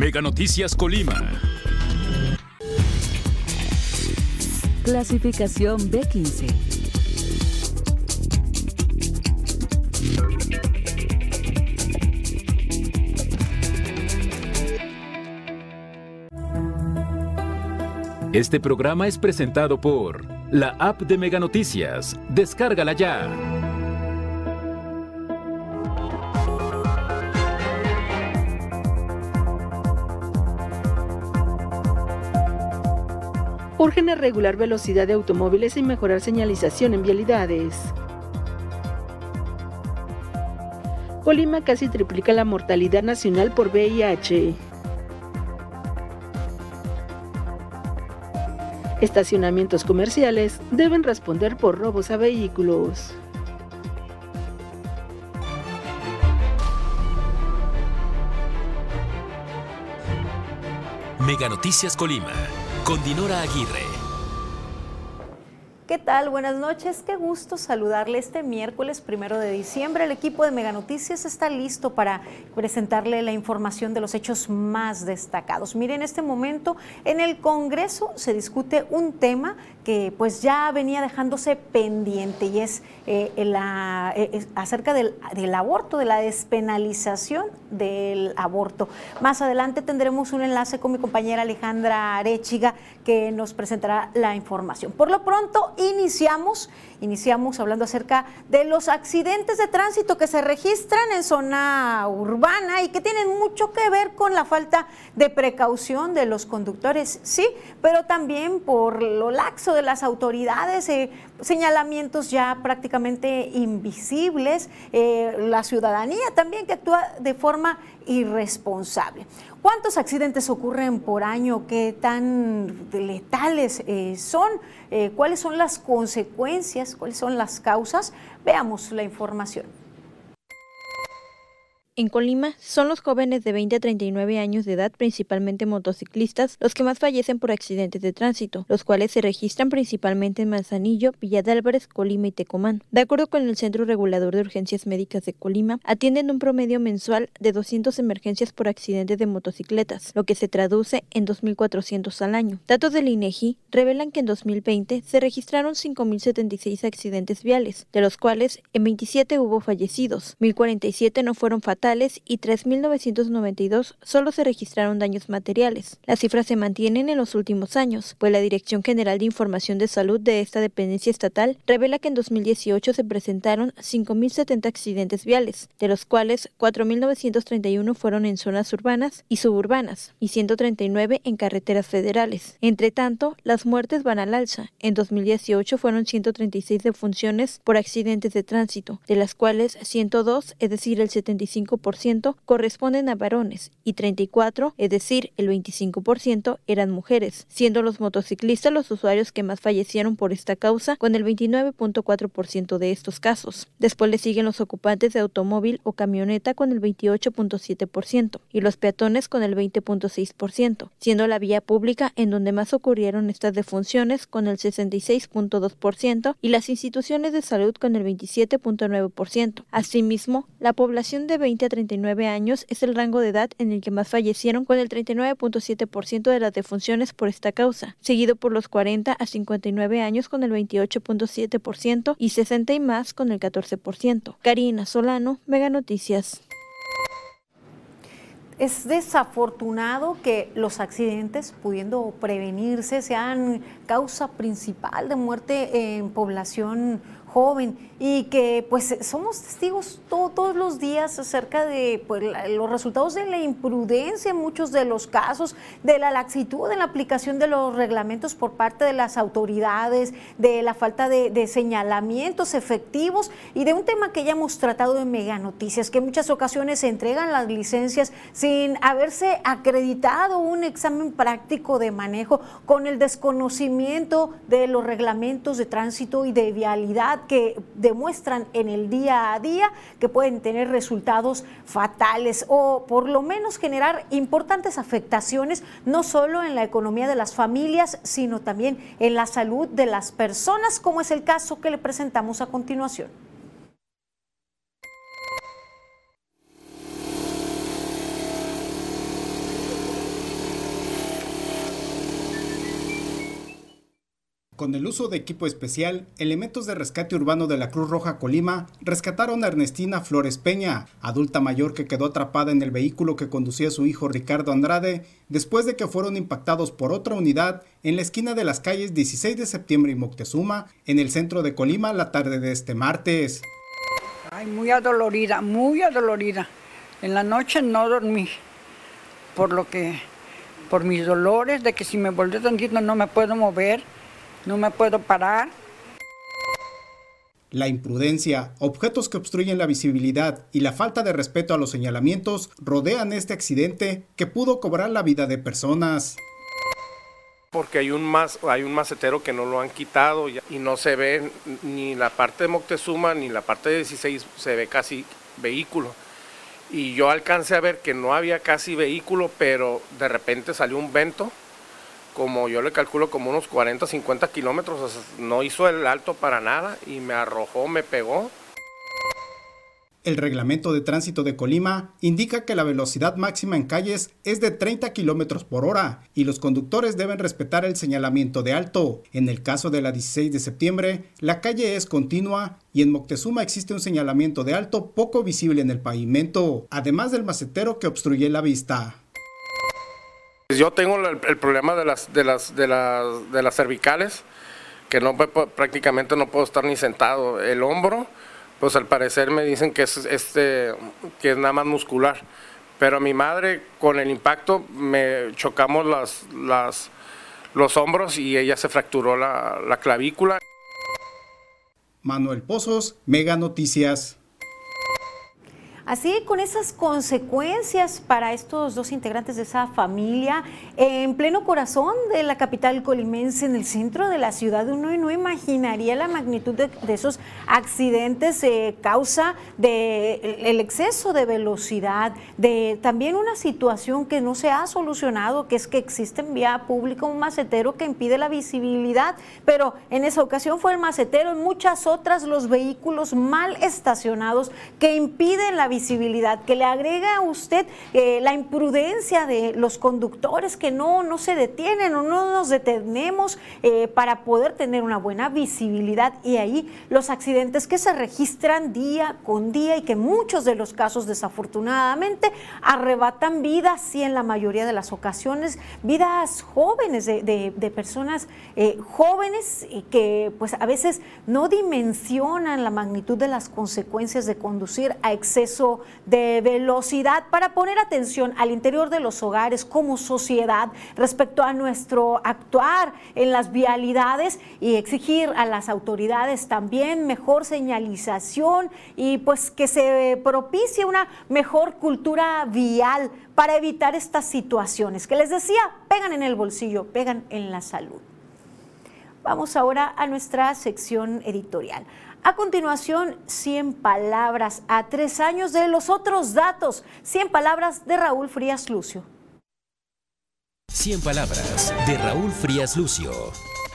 Mega Noticias Colima. Clasificación B15. Este programa es presentado por la app de Mega Noticias. Descárgala ya. Urgen a regular velocidad de automóviles y mejorar señalización en vialidades. Colima casi triplica la mortalidad nacional por VIH. Estacionamientos comerciales deben responder por robos a vehículos. Mega Noticias Colima con Dinora Aguirre. ¿Qué tal? Buenas noches. Qué gusto saludarle este miércoles primero de diciembre. El equipo de Mega Noticias está listo para presentarle la información de los hechos más destacados. Mire, en este momento en el Congreso se discute un tema que pues ya venía dejándose pendiente y es eh, eh, acerca del, del, aborto, de la despenalización del aborto. Más adelante tendremos un enlace con mi compañera Alejandra Arechiga que nos presentará la información. Por lo pronto, iniciamos Iniciamos hablando acerca de los accidentes de tránsito que se registran en zona urbana y que tienen mucho que ver con la falta de precaución de los conductores, sí, pero también por lo laxo de las autoridades, eh, señalamientos ya prácticamente invisibles, eh, la ciudadanía también que actúa de forma irresponsable. ¿Cuántos accidentes ocurren por año? ¿Qué tan letales eh, son? ¿Cuáles son las consecuencias? cuáles son las causas. Veamos la información. En Colima son los jóvenes de 20 a 39 años de edad, principalmente motociclistas, los que más fallecen por accidentes de tránsito, los cuales se registran principalmente en Manzanillo, Villa de Álvarez, Colima y Tecomán. De acuerdo con el Centro Regulador de Urgencias Médicas de Colima, atienden un promedio mensual de 200 emergencias por accidentes de motocicletas, lo que se traduce en 2.400 al año. Datos del INEGI revelan que en 2020 se registraron 5.076 accidentes viales, de los cuales en 27 hubo fallecidos, 1.047 no fueron fatales y 3.992 solo se registraron daños materiales. Las cifras se mantienen en los últimos años, pues la Dirección General de Información de Salud de esta dependencia estatal revela que en 2018 se presentaron 5.070 accidentes viales, de los cuales 4.931 fueron en zonas urbanas y suburbanas y 139 en carreteras federales. Entre tanto, las muertes van al alza. En 2018 fueron 136 defunciones por accidentes de tránsito, de las cuales 102, es decir, el 75 corresponden a varones y 34, es decir, el 25%, eran mujeres, siendo los motociclistas los usuarios que más fallecieron por esta causa, con el 29.4% de estos casos. Después le siguen los ocupantes de automóvil o camioneta con el 28.7% y los peatones con el 20.6%, siendo la vía pública en donde más ocurrieron estas defunciones con el 66.2% y las instituciones de salud con el 27.9%. Asimismo, la población de 20 a 39 años es el rango de edad en el que más fallecieron con el 39.7% de las defunciones por esta causa, seguido por los 40 a 59 años con el 28.7% y 60 y más con el 14%. Karina Solano, Mega Noticias. Es desafortunado que los accidentes, pudiendo prevenirse, sean causa principal de muerte en población joven y que pues somos testigos todos los días acerca de pues, los resultados de la imprudencia en muchos de los casos, de la laxitud en la aplicación de los reglamentos por parte de las autoridades, de la falta de, señalamientos efectivos y de un tema que ya hemos tratado en Mega Noticias, que en muchas ocasiones se entregan las licencias sin haberse acreditado un examen práctico de manejo con el desconocimiento de los reglamentos de tránsito y de vialidad que demuestran en el día a día que pueden tener resultados fatales o por lo menos generar importantes afectaciones no solo en la economía de las familias, sino también en la salud de las personas, como es el caso que le presentamos a continuación. Con el uso de equipo especial, elementos de rescate urbano de la Cruz Roja Colima rescataron a Ernestina Flores Peña, adulta mayor que quedó atrapada en el vehículo que conducía su hijo Ricardo Andrade, después de que fueron impactados por otra unidad en la esquina de las calles 16 de septiembre y Moctezuma, en el centro de Colima, la tarde de este martes. Ay, muy adolorida, muy adolorida. En la noche no dormí, por lo que, por mis dolores, de que si me volví tantito no me puedo mover no me puedo parar. La imprudencia, objetos que obstruyen la visibilidad y la falta de respeto a los señalamientos rodean este accidente que pudo cobrar la vida de personas. Porque hay un, más, hay un macetero que no lo han quitado y no se ve ni la parte de Moctezuma ni la parte de 16, se ve casi vehículo. Y yo alcancé a ver que no había casi vehículo, pero de repente salió un vento como yo le calculo como unos 40, 50 kilómetros, no hizo el alto para nada y me arrojó, me pegó. El reglamento de tránsito de Colima indica que la velocidad máxima en calles es de 30 kilómetros por hora y los conductores deben respetar el señalamiento de alto. En el caso de la 16 de septiembre, la calle es continua y en Moctezuma existe un señalamiento de alto poco visible en el pavimento, además del macetero que obstruye la vista. Yo tengo el, problema de las, de, las, de, las, de las cervicales, que no prácticamente no puedo estar ni sentado. El hombro, pues al parecer me dicen que es, este, que es nada más muscular. Pero a mi madre, con el impacto, me chocamos las, las, los hombros y ella se fracturó la, la clavícula. Manuel Pozos, Mega Noticias. Así, con esas consecuencias para estos dos integrantes de esa familia, en pleno corazón de la capital colimense, en el centro de la ciudad, uno no imaginaría la magnitud de, esos accidentes, eh, causa del exceso de velocidad, de también una situación que no se ha solucionado, que es que existe en vía pública un macetero que impide la visibilidad, pero en esa ocasión fue el macetero, en muchas otras los vehículos mal estacionados que impiden la visibilidad que le agrega a usted eh, la imprudencia de los conductores que no, no se detienen o no nos detenemos eh, para poder tener una buena visibilidad. Y ahí los accidentes que se registran día con día y que muchos de los casos desafortunadamente arrebatan vidas y en la mayoría de las ocasiones vidas jóvenes de, personas eh, jóvenes que pues a veces no dimensionan la magnitud de las consecuencias de conducir a exceso de velocidad para poner atención al interior de los hogares como sociedad respecto a nuestro actuar en las vialidades y exigir a las autoridades también mejor señalización y pues que se propicie una mejor cultura vial para evitar estas situaciones que les decía, pegan en el bolsillo, pegan en la salud. Vamos ahora a nuestra sección editorial. A continuación, 100 palabras a tres años de los otros datos. 100 palabras de Raúl Frías Lucio. 100 palabras de Raúl Frías Lucio.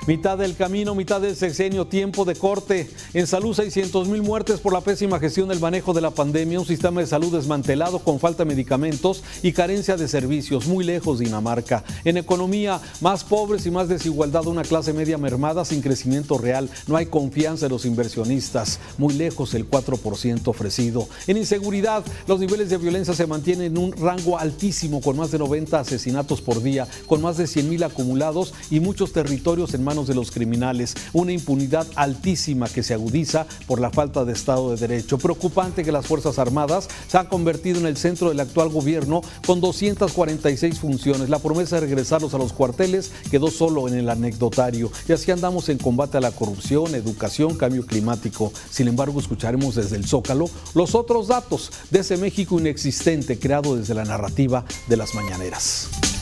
Mitad del camino, mitad del sexenio, tiempo de corte. En salud, 600 mil muertes por la pésima gestión del manejo de la pandemia, un sistema de salud desmantelado con falta de medicamentos y carencia de servicios, muy lejos Dinamarca. En economía, más pobres y más desigualdad, una clase media mermada sin crecimiento real. No hay confianza en los inversionistas, muy lejos el 4% ofrecido. En inseguridad, los niveles de violencia se mantienen en un rango altísimo, con más de 90 asesinatos por día, con más de 100 mil acumulados y muchos territorios en manos de los criminales, una impunidad altísima que se agudiza por la falta de Estado de Derecho. Preocupante que las Fuerzas Armadas se han convertido en el centro del actual gobierno con 246 funciones. La promesa de regresarlos a los cuarteles quedó solo en el anecdotario. Y así andamos en combate a la corrupción, educación, cambio climático. Sin embargo, escucharemos desde el Zócalo los otros datos de ese México inexistente creado desde la narrativa de las mañaneras.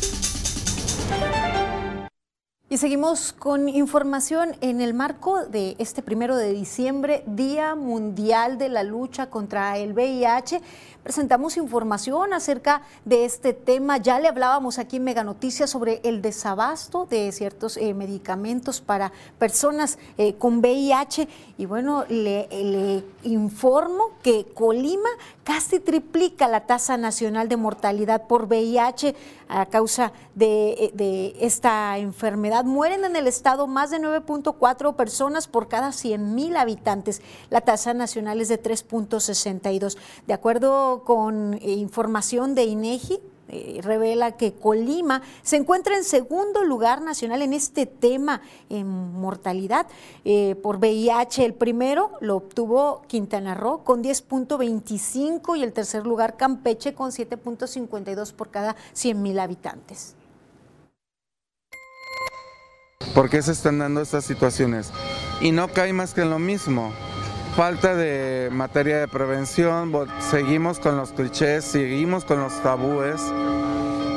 Y seguimos con información en el marco de este primero de diciembre, Día Mundial de la Lucha contra el VIH presentamos información acerca de este tema. Ya le hablábamos aquí en Mega Noticias sobre el desabasto de ciertos eh, medicamentos para personas eh, con VIH. Y bueno, le, informo que Colima casi triplica la tasa nacional de mortalidad por VIH a causa de, eh, de esta enfermedad. Mueren en el estado más de 9.4 personas por cada 100 mil habitantes. La tasa nacional es de 3.62. De acuerdo con eh, información de INEGI, eh, revela que Colima se encuentra en segundo lugar nacional en este tema en mortalidad eh, por VIH. El primero lo obtuvo Quintana Roo con 10.25 y el tercer lugar Campeche con 7.52 por cada 100 mil habitantes. ¿Por qué se están dando estas situaciones? Y no cae más que en lo mismo falta de materia de prevención, seguimos con los clichés, seguimos con los tabúes,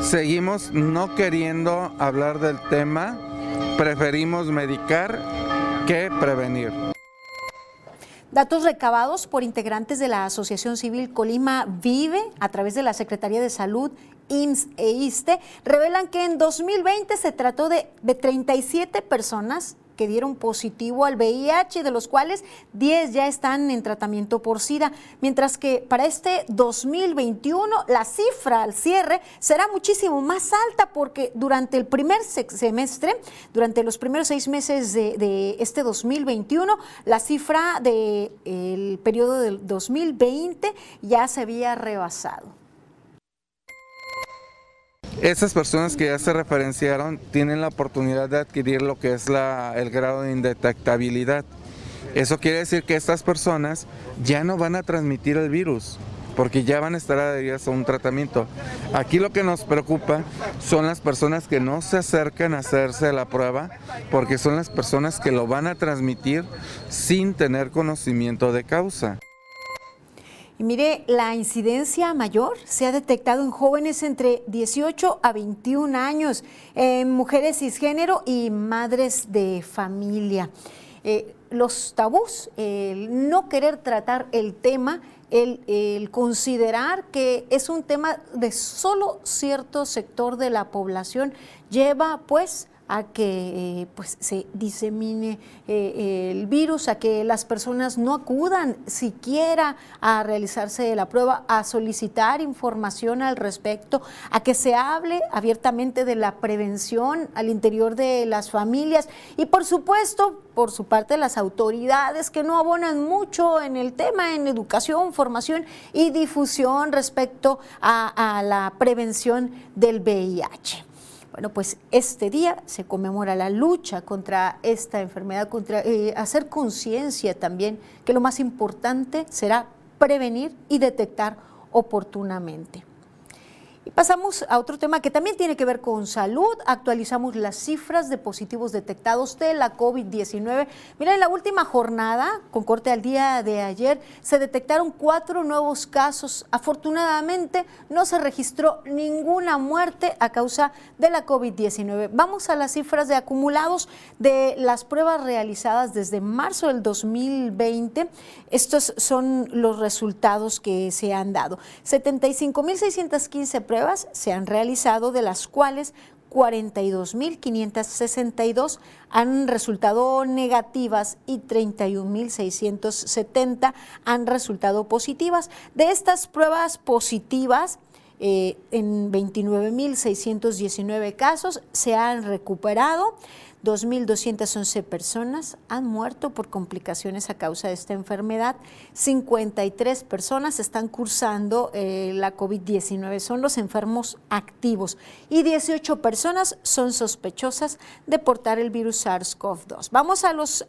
seguimos no queriendo hablar del tema, preferimos medicar que prevenir. Datos recabados por integrantes de la Asociación Civil Colima Vive a través de la Secretaría de Salud IMSS e ISTE revelan que en 2020 se trató de, de 37 personas que dieron positivo al VIH, de los cuales 10 ya están en tratamiento por SIDA, mientras que para este 2021 la cifra al cierre será muchísimo más alta porque durante el primer semestre, durante los primeros seis meses de, este 2021, la cifra del periodo del 2020 ya se había rebasado. Esas personas que ya se referenciaron tienen la oportunidad de adquirir lo que es el grado de indetectabilidad. Eso quiere decir que estas personas ya no van a transmitir el virus porque ya van a estar adheridas a un tratamiento. Aquí lo que nos preocupa son las personas que no se acercan a hacerse la prueba porque son las personas que lo van a transmitir sin tener conocimiento de causa. Y mire, la incidencia mayor se ha detectado en jóvenes entre 18 a 21 años, en mujeres cisgénero y madres de familia. Eh, los tabús, el no querer tratar el tema, el, el, considerar que es un tema de solo cierto sector de la población, lleva pues a que eh, pues, se disemine eh, el virus, a que las personas no acudan siquiera a realizarse la prueba, a solicitar información al respecto, a que se hable abiertamente de la prevención al interior de las familias y por supuesto por su parte las autoridades que no abonan mucho en el tema, en educación, formación y difusión respecto a la prevención del VIH. Bueno, pues este día se conmemora la lucha contra esta enfermedad, contra eh, hacer conciencia también que lo más importante será prevenir y detectar oportunamente. Y pasamos a otro tema que también tiene que ver con salud. Actualizamos las cifras de positivos detectados de la COVID-19. Mira, en la última jornada, con corte al día de ayer, se detectaron cuatro nuevos casos. Afortunadamente, no se registró ninguna muerte a causa de la COVID-19. Vamos a las cifras de acumulados de las pruebas realizadas desde marzo del 2020. Estos son los resultados que se han dado. 75.615 pruebas se han realizado, de las cuales 42.562 han resultado negativas y 31.670 han resultado positivas. De estas pruebas positivas, eh, en 29.619 casos se han recuperado 2.211 personas han muerto por complicaciones a causa de esta enfermedad. 53 personas están cursando eh, la COVID-19, son los enfermos activos. Y 18 personas son sospechosas de portar el virus SARS-CoV-2. Vamos a los,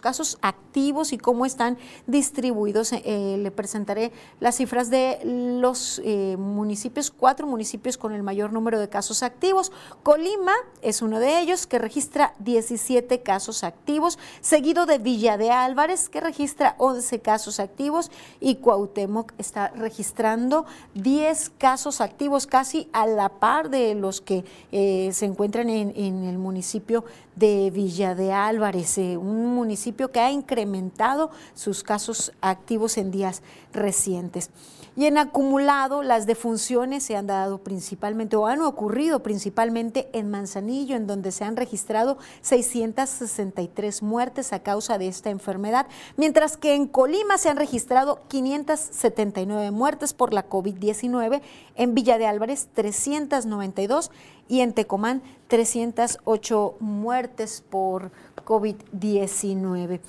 casos activos y cómo están distribuidos. Eh, le presentaré las cifras de los eh, municipios, cuatro municipios con el mayor número de casos activos. Colima es uno de ellos que registra registra 17 casos activos, seguido de Villa de Álvarez, que registra 11 casos activos, y Cuauhtémoc está registrando 10 casos activos, casi a la par de los que eh, se encuentran en, el municipio de Villa de Álvarez, eh, un municipio que ha incrementado sus casos activos en días recientes. Y en acumulado, las defunciones se han dado principalmente o han ocurrido principalmente en Manzanillo, en donde se han registrado 663 muertes a causa de esta enfermedad, mientras que en Colima se han registrado 579 muertes por la COVID-19, en Villa de Álvarez 392 y en Tecomán 308 muertes por COVID-19.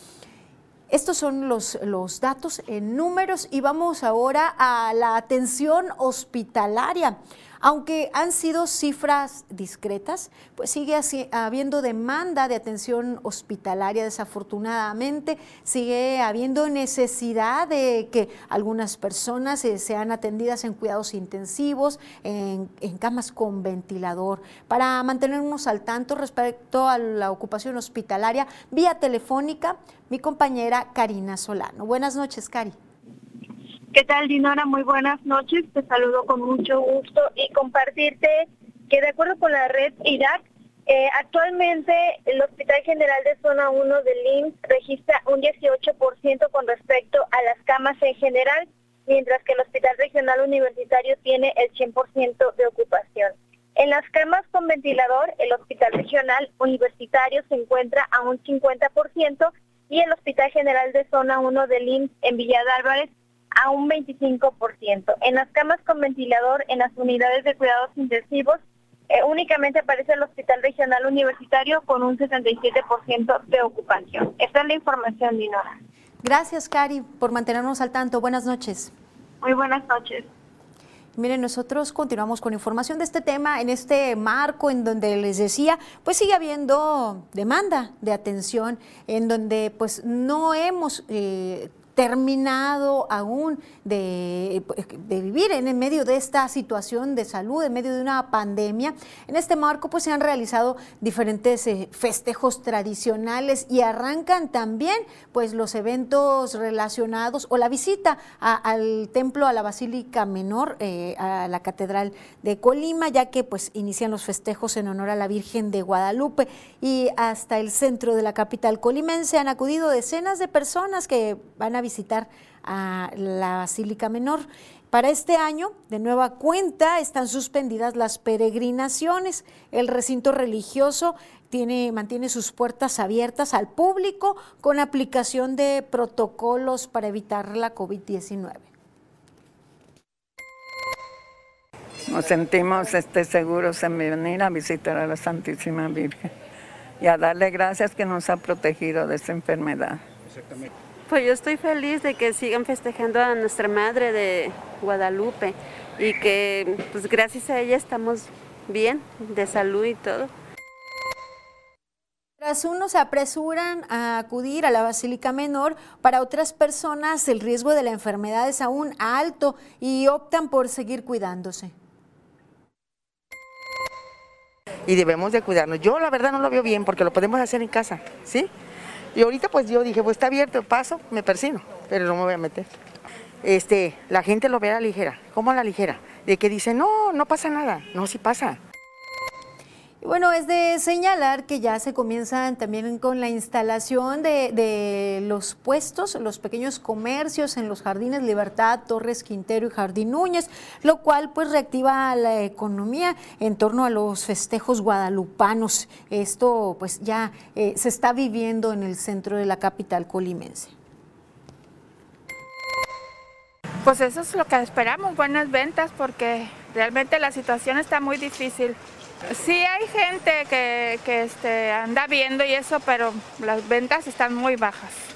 Estos son los, los datos en números y vamos ahora a la atención hospitalaria. Aunque han sido cifras discretas, pues sigue habiendo demanda de atención hospitalaria desafortunadamente, sigue habiendo necesidad de que algunas personas eh, sean atendidas en cuidados intensivos, en, en camas con ventilador. Para mantenernos al tanto respecto a la ocupación hospitalaria, vía telefónica, mi compañera Karina Solano. Buenas noches, Cari. ¿Qué tal, Dinora? Muy buenas noches. Te saludo con mucho gusto y compartirte que de acuerdo con la red Irak, eh, actualmente el Hospital General de Zona 1 del IMSS registra un 18% con respecto a las camas en general, mientras que el Hospital Regional Universitario tiene el 100% de ocupación. En las camas con ventilador, el Hospital Regional Universitario se encuentra a un 50% y el Hospital General de Zona 1 del IMSS en Villa de Álvarez a un 25%. En las camas con ventilador, en las unidades de cuidados intensivos, eh, únicamente aparece el Hospital Regional Universitario con un 67% de ocupación. Esta es la información, Dinora. Gracias, Cari, por mantenernos al tanto. Buenas noches. Muy buenas noches. Miren, nosotros continuamos con información de este tema en este marco en donde les decía, pues sigue habiendo demanda de atención, en donde pues no hemos eh, terminado aún de, vivir en medio de esta situación de salud, en medio de una pandemia. En este marco pues se han realizado diferentes eh, festejos tradicionales y arrancan también pues los eventos relacionados o la visita al templo, a la Basílica Menor, eh, a la Catedral de Colima, ya que pues inician los festejos en honor a la Virgen de Guadalupe y hasta el centro de la capital colimense han acudido decenas de personas que van a visitar a la Basílica Menor. Para este año, de nueva cuenta, están suspendidas las peregrinaciones. El recinto religioso tiene, mantiene sus puertas abiertas al público con aplicación de protocolos para evitar la COVID-19. Nos sentimos este, seguros en venir a visitar a la Santísima Virgen y a darle gracias que nos ha protegido de esta enfermedad. Exactamente. Pues yo estoy feliz de que sigan festejando a nuestra madre de Guadalupe y que pues gracias a ella estamos bien de salud y todo. Tras unos se apresuran a acudir a la Basílica Menor, para otras personas el riesgo de la enfermedad es aún alto y optan por seguir cuidándose. Y debemos de cuidarnos. Yo la verdad no lo veo bien porque lo podemos hacer en casa, ¿sí? Y ahorita pues yo dije, pues está abierto, paso, me persino, pero no me voy a meter. Este, la gente lo ve a la ligera. ¿Cómo a la ligera? De que dice, no, no pasa nada. No, sí pasa. Bueno, es de señalar que ya se comienzan también con la instalación de, los puestos, los pequeños comercios en los jardines Libertad, Torres Quintero y Jardín Núñez, lo cual pues reactiva la economía en torno a los festejos guadalupanos. Esto pues ya eh, se está viviendo en el centro de la capital colimense. Pues eso es lo que esperamos, buenas ventas, porque realmente la situación está muy difícil. Sí hay gente que, que este, anda viendo y eso, pero las ventas están muy bajas.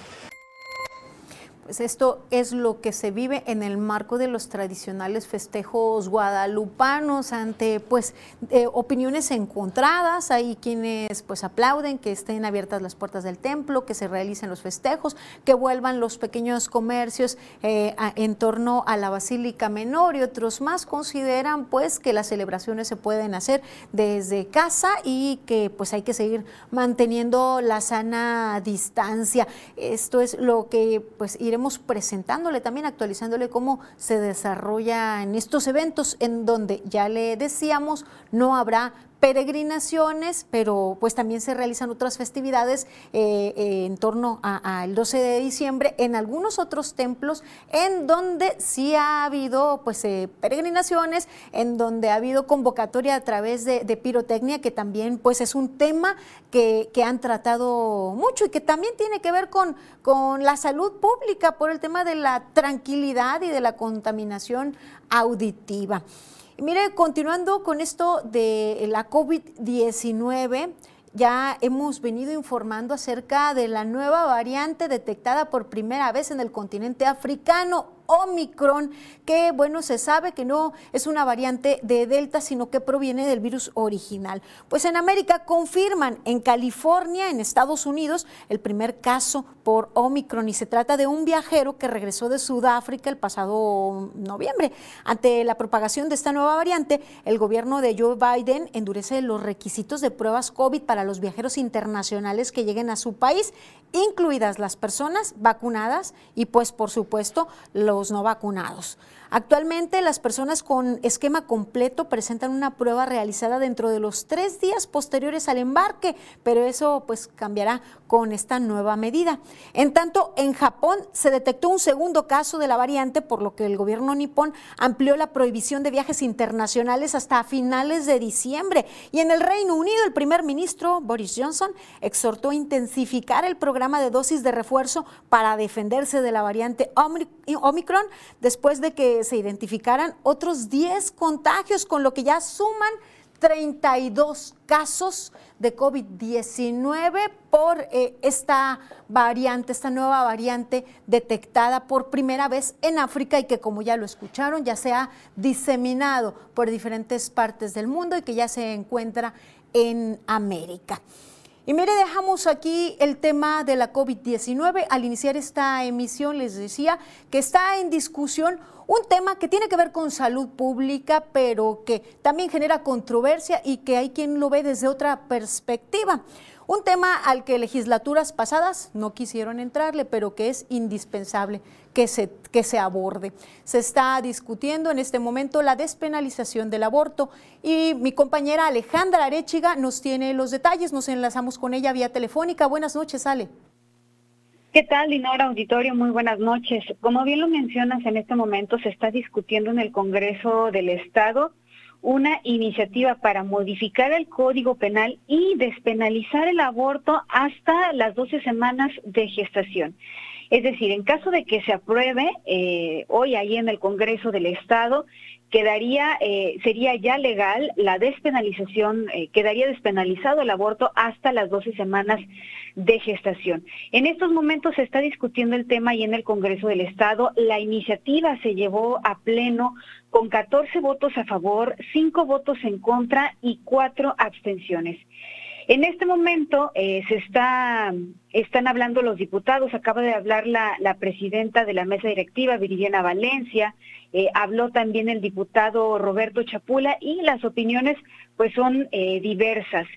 Pues esto es lo que se vive en el marco de los tradicionales festejos guadalupanos ante pues eh, opiniones encontradas. Hay quienes pues aplauden que estén abiertas las puertas del templo, que se realicen los festejos, que vuelvan los pequeños comercios eh, en torno a la Basílica Menor y otros más consideran pues que las celebraciones se pueden hacer desde casa y que pues hay que seguir manteniendo la sana distancia. Esto es lo que pues iremos presentándole, también actualizándole cómo se desarrolla en estos eventos en donde ya le decíamos no habrá peregrinaciones, pero pues también se realizan otras festividades eh, eh, en torno al 12 de diciembre en algunos otros templos en donde sí ha habido pues eh, peregrinaciones, en donde ha habido convocatoria a través de, pirotecnia, que también pues es un tema que, que, han tratado mucho y que también tiene que ver con, con la salud pública por el tema de la tranquilidad y de la contaminación auditiva mire, continuando con esto de la COVID-19, ya hemos venido informando acerca de la nueva variante detectada por primera vez en el continente africano. Omicron, que bueno, se sabe que no es una variante de Delta, sino que proviene del virus original. Pues en América confirman en California, en Estados Unidos, el primer caso por Omicron y se trata de un viajero que regresó de Sudáfrica el pasado noviembre. Ante la propagación de esta nueva variante, el gobierno de Joe Biden endurece los requisitos de pruebas COVID para los viajeros internacionales que lleguen a su país, incluidas las personas vacunadas y pues por supuesto los no vacunados. Actualmente las personas con esquema completo presentan una prueba realizada dentro de los tres días posteriores al embarque, pero eso pues cambiará con esta nueva medida. En tanto, en Japón se detectó un segundo caso de la variante, por lo que el gobierno nipón amplió la prohibición de viajes internacionales hasta finales de diciembre. Y en el Reino Unido, el primer ministro Boris Johnson exhortó a intensificar el programa de dosis de refuerzo para defenderse de la variante Omicron después de que se identificaran otros 10 contagios, con lo que ya suman 32 casos de COVID-19 por eh, esta variante, esta nueva variante detectada por primera vez en África y que como ya lo escucharon, ya se ha diseminado por diferentes partes del mundo y que ya se encuentra en América. Y mire, dejamos aquí el tema de la COVID-19. Al iniciar esta emisión les decía que está en discusión un tema que tiene que ver con salud pública, pero que también genera controversia y que hay quien lo ve desde otra perspectiva. Un tema al que legislaturas pasadas no quisieron entrarle, pero que es indispensable que se, que se aborde. Se está discutiendo en este momento la despenalización del aborto y mi compañera Alejandra Arechiga nos tiene los detalles. Nos enlazamos con ella vía telefónica. Buenas noches, Ale. ¿Qué tal, Dinora Auditorio? Muy buenas noches. Como bien lo mencionas, en este momento se está discutiendo en el Congreso del Estado una iniciativa para modificar el Código Penal y despenalizar el aborto hasta las 12 semanas de gestación. Es decir, en caso de que se apruebe eh, hoy ahí en el Congreso del Estado, quedaría, eh, sería ya legal la despenalización, eh, quedaría despenalizado el aborto hasta las 12 semanas de gestación. En estos momentos se está discutiendo el tema y en el Congreso del Estado. La iniciativa se llevó a pleno con 14 votos a favor, 5 votos en contra y 4 abstenciones. En este momento eh, se está, están hablando los diputados, acaba de hablar la, presidenta de la mesa directiva, Viridiana Valencia, eh, habló también el diputado Roberto Chapula y las opiniones pues son eh, diversas.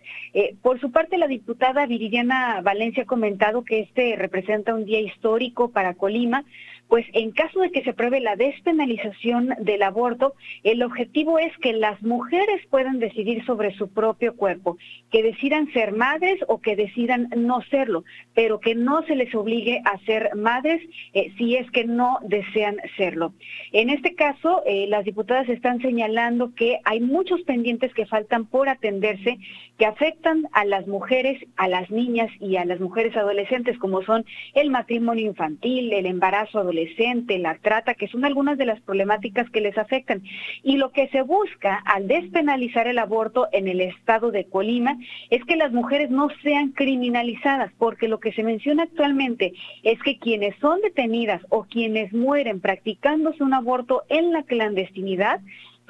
Por su parte, la diputada Viridiana Valencia ha comentado que este representa un día histórico para Colima, pues en caso de que se apruebe la despenalización del aborto, el objetivo es que las mujeres puedan decidir sobre su propio cuerpo, que decidan ser madres o que decidan no serlo, pero que no se les obligue a ser madres eh, si es que no desean serlo. En este caso, eh, las diputadas están señalando que hay muchos pendientes que faltan por atenderse, que afectan a las mujeres, a las niñas y a las mujeres adolescentes, como son el matrimonio infantil, el embarazo adolescente, la trata, que son algunas de las problemáticas que les afectan. Y lo que se busca al despenalizar el aborto en el estado de Colima es que las mujeres no sean criminalizadas, porque lo que se menciona actualmente es que quienes son detenidas o quienes mueren practicándose un aborto en la clandestinidad,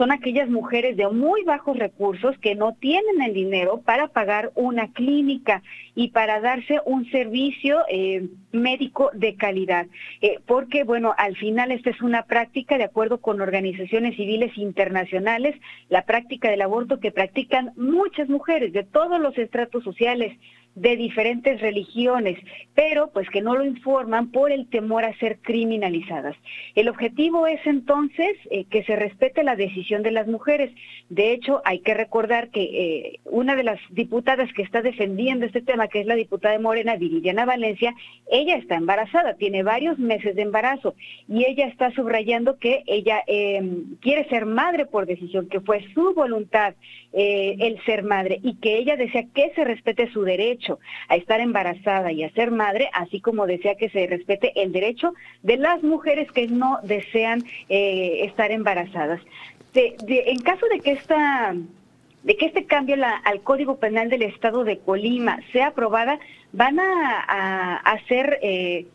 son aquellas mujeres de muy bajos recursos que no tienen el dinero para pagar una clínica y para darse un servicio eh, médico de calidad. Eh, porque, bueno, al final esta es una práctica, de acuerdo con organizaciones civiles internacionales, la práctica del aborto que practican muchas mujeres de todos los estratos sociales, de diferentes religiones, pero pues que no lo informan por el temor a ser criminalizadas. El objetivo es entonces eh, que se respete la decisión de las mujeres. De hecho, hay que recordar que eh, una de las diputadas que está defendiendo este tema, que es la diputada de Morena, Viridiana Valencia, ella está embarazada, tiene varios meses de embarazo y ella está subrayando que ella em, quiere ser madre por decisión, que fue su voluntad eh, el ser madre y que ella desea que se respete su derecho a estar embarazada y a ser madre, así como desea que se respete el derecho de las mujeres que no desean eh, estar embarazadas. en caso de que esta de que este cambio al Código Penal del Estado de Colima sea aprobada, van a, hacer eh,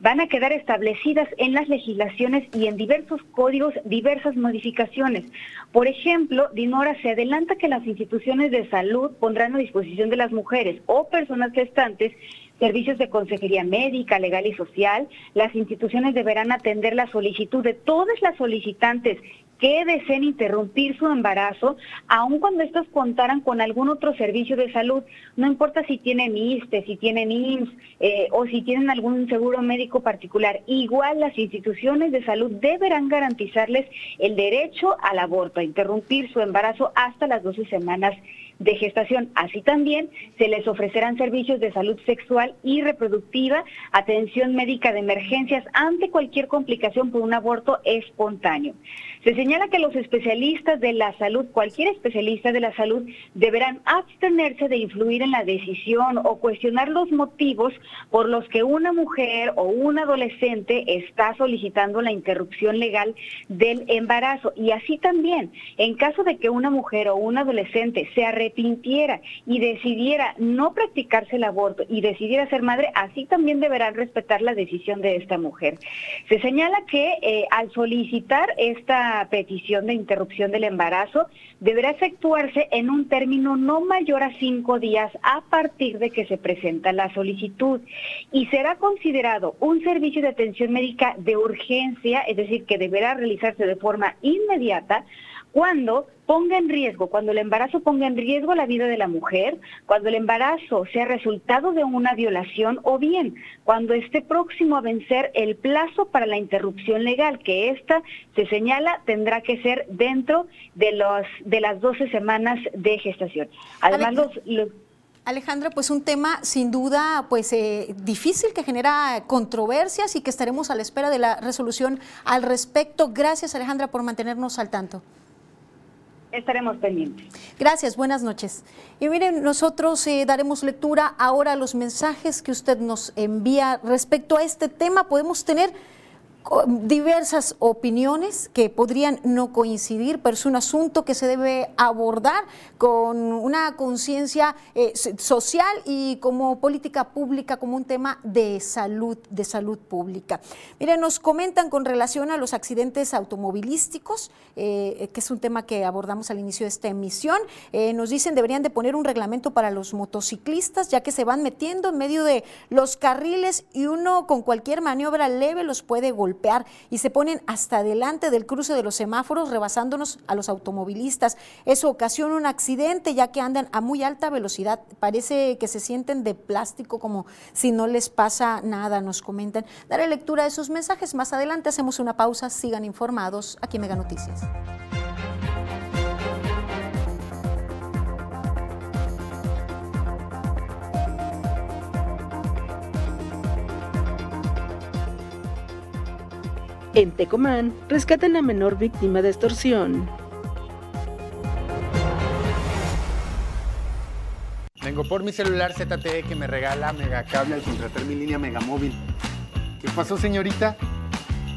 van a quedar establecidas en las legislaciones y en diversos códigos diversas modificaciones. Por ejemplo, Dinora se adelanta que las instituciones de salud pondrán a disposición de las mujeres o personas gestantes servicios de consejería médica, legal y social. Las instituciones deberán atender la solicitud de todas las solicitantes que deseen interrumpir su embarazo, aun cuando estos contaran con algún otro servicio de salud, no importa si tienen ISTE, si tienen IMSS eh, o si tienen algún seguro médico particular, igual las instituciones de salud deberán garantizarles el derecho al aborto, a interrumpir su embarazo hasta las 12 semanas de gestación. Así también se les ofrecerán servicios de salud sexual y reproductiva, atención médica de emergencias ante cualquier complicación por un aborto espontáneo. Se señala que los especialistas de la salud, cualquier especialista de la salud, deberán abstenerse de influir en la decisión o cuestionar los motivos por los que una mujer o un adolescente está solicitando la interrupción legal del embarazo. Y así también, en caso de que una mujer o un adolescente se arrepintiera y decidiera no practicarse el aborto y decidiera ser madre, así también deberán respetar la decisión de esta mujer. Se señala que eh, al solicitar esta petición de interrupción del embarazo deberá efectuarse en un término no mayor a cinco días a partir de que se presenta la solicitud y será considerado un servicio de atención médica de urgencia, es decir, que deberá realizarse de forma inmediata cuando ponga en riesgo, cuando el embarazo ponga en riesgo la vida de la mujer, cuando el embarazo sea resultado de una violación o bien cuando esté próximo a vencer el plazo para la interrupción legal, que esta se señala tendrá que ser dentro de los de las 12 semanas de gestación. Además los, Alejandra, pues un tema sin duda pues eh, difícil que genera controversias y que estaremos a la espera de la resolución al respecto. Gracias Alejandra por mantenernos al tanto estaremos pendientes. Gracias, buenas noches. Y miren, nosotros eh, daremos lectura ahora a los mensajes que usted nos envía respecto a este tema. Podemos tener diversas opiniones que podrían no coincidir, pero es un asunto que se debe abordar con una conciencia eh, social y como política pública, como un tema de salud, de salud pública. Miren, nos comentan con relación a los accidentes automovilísticos, eh, que es un tema que abordamos al inicio de esta emisión. Eh, nos dicen deberían de poner un reglamento para los motociclistas, ya que se van metiendo en medio de los carriles y uno con cualquier maniobra leve los puede golpear y se ponen hasta delante del cruce de los semáforos rebasándonos a los automovilistas. Eso ocasiona un accidente ya que andan a muy alta velocidad. Parece que se sienten de plástico como si no les pasa nada, nos comentan. Daré lectura de sus mensajes. Más adelante hacemos una pausa. Sigan informados aquí Mega Noticias. En Tecomán, rescatan a menor víctima de extorsión. Vengo por mi celular ZTE que me regala Megacable al contratar mi línea Megamóvil. ¿Qué pasó, señorita?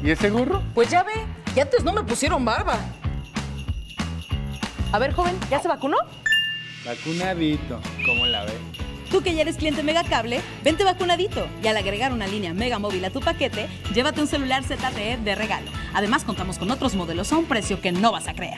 ¿Y ese gorro? Pues ya ve, que antes no me pusieron barba. A ver, joven, ¿ya se vacunó? Vacunadito, ¿cómo la ve? Tú que ya eres cliente Megacable, vente vacunadito y al agregar una línea Mega Móvil a tu paquete, llévate un celular ZTE de regalo. Además, contamos con otros modelos a un precio que no vas a creer.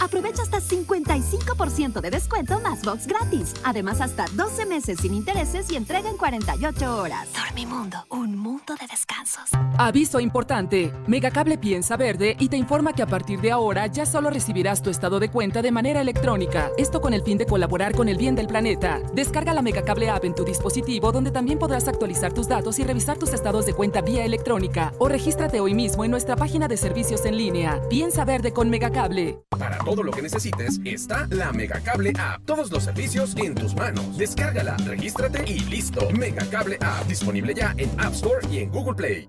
Aprovecha hasta 55% de descuento más box gratis. Además, hasta 12 meses sin intereses y entrega en 48 horas. Dormimundo, un mundo de descansos. Aviso importante. Megacable piensa verde y te informa que a partir de ahora ya solo recibirás tu estado de cuenta de manera electrónica. Esto con el fin de colaborar con el bien del planeta. Descarga la Megacable app en tu dispositivo donde también podrás actualizar tus datos y revisar tus estados de cuenta vía electrónica o regístrate hoy mismo en nuestra página de servicios en línea. Piensa verde con Megacable. Para todo lo que está la Megacable App. Todos los servicios en tus manos. Descárgala, regístrate y listo. Megacable App disponible ya en App Store y en Google Play.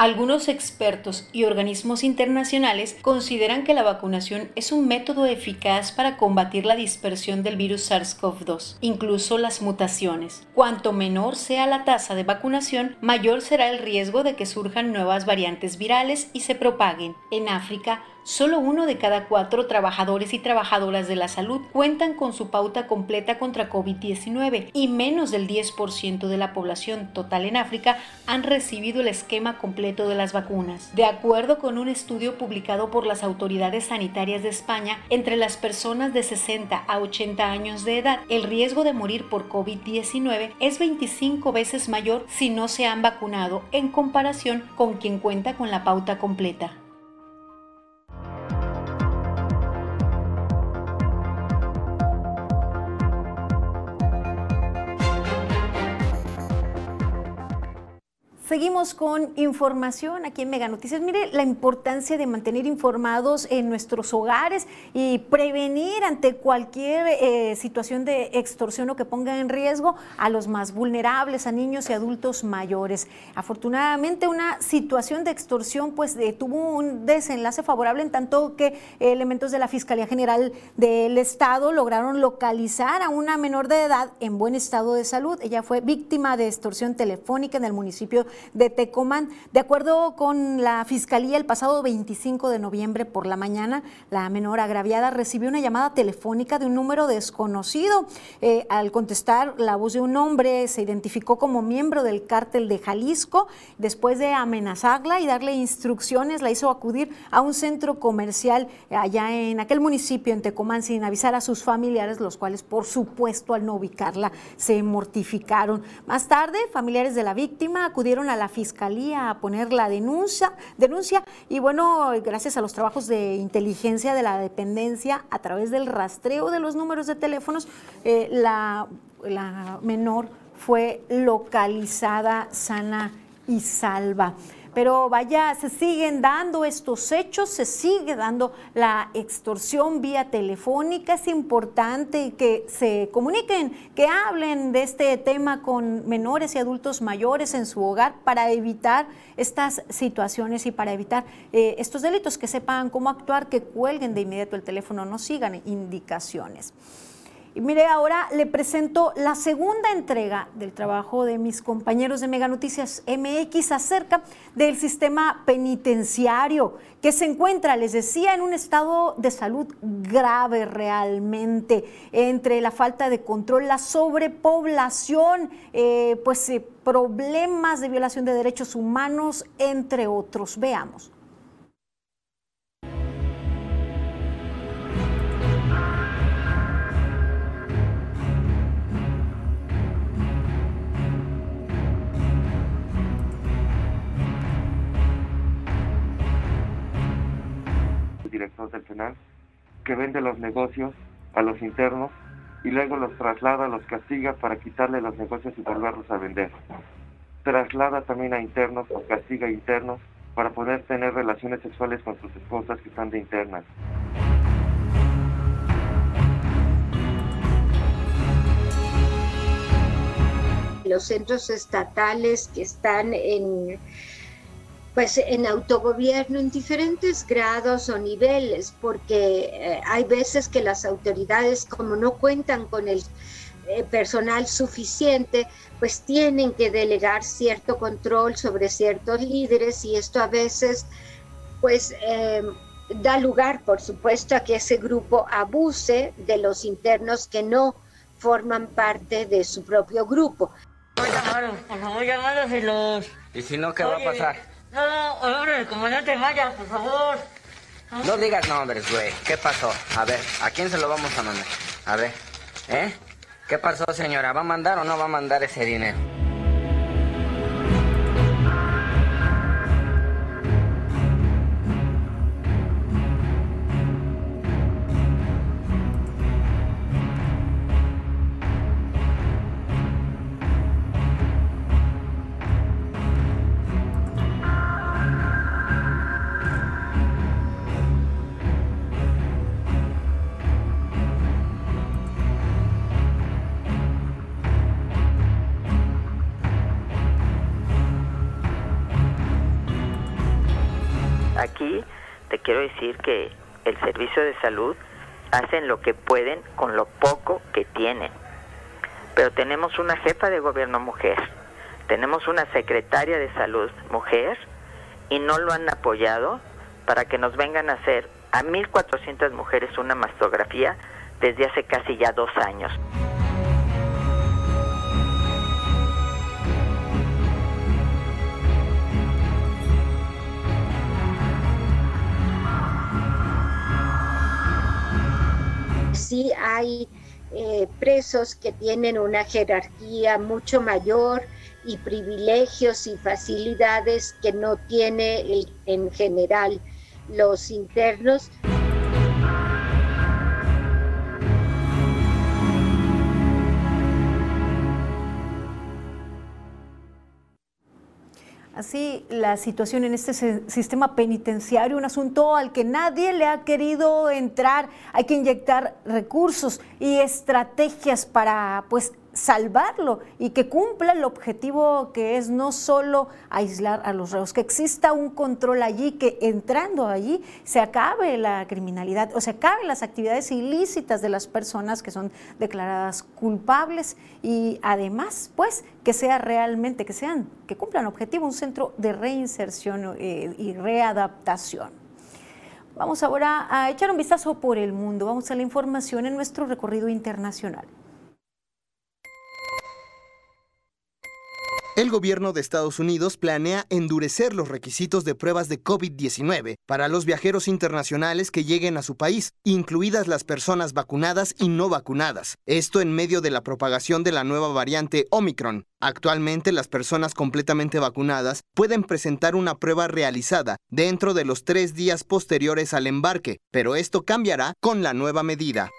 Algunos expertos y organismos internacionales consideran que la vacunación es un método eficaz para combatir la dispersión del virus SARS-CoV-2, incluso las mutaciones. Cuanto menor sea la tasa de vacunación, mayor será el riesgo de que surjan nuevas variantes virales y se propaguen. En África, Solo uno de cada cuatro trabajadores y trabajadoras de la salud cuentan con su pauta completa contra COVID-19 y menos del 10% de la población total en África han recibido el esquema completo de las vacunas. De acuerdo con un estudio publicado por las autoridades sanitarias de España, entre las personas de 60 a 80 años de edad, el riesgo de morir por COVID-19 es 25 veces mayor si no se han vacunado en comparación con quien cuenta con la pauta completa. Seguimos con información aquí en Mega Noticias. Mire la importancia de mantener informados en nuestros hogares y prevenir ante cualquier eh, situación de extorsión o que ponga en riesgo a los más vulnerables, a niños y adultos mayores. Afortunadamente, una situación de extorsión pues tuvo un desenlace favorable en tanto que elementos de la Fiscalía General del Estado lograron localizar a una menor de edad en buen estado de salud. Ella fue víctima de extorsión telefónica en el municipio de Tecomán. De acuerdo con la Fiscalía, el pasado 25 de noviembre por la mañana, la menor agraviada recibió una llamada telefónica de un número desconocido. Eh, al contestar la voz de un hombre, se identificó como miembro del cártel de Jalisco. Después de amenazarla y darle instrucciones, la hizo acudir a un centro comercial allá en aquel municipio, en Tecomán, sin avisar a sus familiares, los cuales, por supuesto, al no ubicarla, se mortificaron. Más tarde, familiares de la víctima acudieron a la fiscalía a poner la denuncia, denuncia y bueno, gracias a los trabajos de inteligencia de la dependencia a través del rastreo de los números de teléfonos, eh, la, la menor fue localizada sana y salva. Pero vaya, se siguen dando estos hechos, se sigue dando la extorsión vía telefónica. Es importante que se comuniquen, que hablen de este tema con menores y adultos mayores en su hogar para evitar estas situaciones y para evitar eh, estos delitos, que sepan cómo actuar, que cuelguen de inmediato el teléfono, no sigan indicaciones. Y mire, ahora le presento la segunda entrega del trabajo de mis compañeros de Mega Noticias MX acerca del sistema penitenciario que se encuentra, les decía, en un estado de salud grave realmente, entre la falta de control, la sobrepoblación, eh, pues eh, problemas de violación de derechos humanos, entre otros. Veamos. Director del penal, que vende los negocios a los internos y luego los traslada, los castiga para quitarle los negocios y volverlos a vender. Traslada también a internos, los castiga a internos para poder tener relaciones sexuales con sus esposas que están de internas. Los centros estatales que están en pues en autogobierno en diferentes grados o niveles, porque eh, hay veces que las autoridades como no cuentan con el eh, personal suficiente, pues tienen que delegar cierto control sobre ciertos líderes y esto a veces pues em, da lugar, por supuesto, a que ese grupo abuse de los internos que no forman parte de su propio grupo. ¿Y si no, qué va a pasar? No, hombre, comandante, vaya, por favor. No digas nombres, güey. ¿Qué pasó? A ver, ¿a quién se lo vamos a mandar? A ver, ¿eh? ¿Qué pasó, señora? ¿Va a mandar o no va a mandar ese dinero? Que el servicio de salud hacen lo que pueden con lo poco que tienen. Pero tenemos una jefa de gobierno mujer, tenemos una secretaria de salud mujer y no lo han apoyado para que nos vengan a hacer a 1.400 mujeres una mastografía desde hace casi ya dos años. Sí hay eh, presos que tienen una jerarquía mucho mayor y privilegios y facilidades que no tiene el- en general los internos. Así la situación en este sistema penitenciario, un asunto al que nadie le ha querido entrar. Hay que inyectar recursos y estrategias para pues salvarlo y que cumpla el objetivo que es no solo aislar a los reos, que exista un control allí, que entrando allí se acabe la criminalidad o se acaben las actividades ilícitas de las personas que son declaradas culpables y además pues que sea realmente, que sean, que cumplan objetivo, un centro de reinserción eh, y readaptación. Vamos ahora a echar un vistazo por el mundo, vamos a la información en nuestro recorrido internacional. El gobierno de Estados Unidos planea endurecer los requisitos de pruebas de COVID-19 para los viajeros internacionales que lleguen a su país, incluidas las personas vacunadas y no vacunadas. Esto en medio de la propagación de la nueva variante Omicron. Actualmente las personas completamente vacunadas pueden presentar una prueba realizada dentro de los tres días posteriores al embarque, pero esto cambiará con la nueva medida.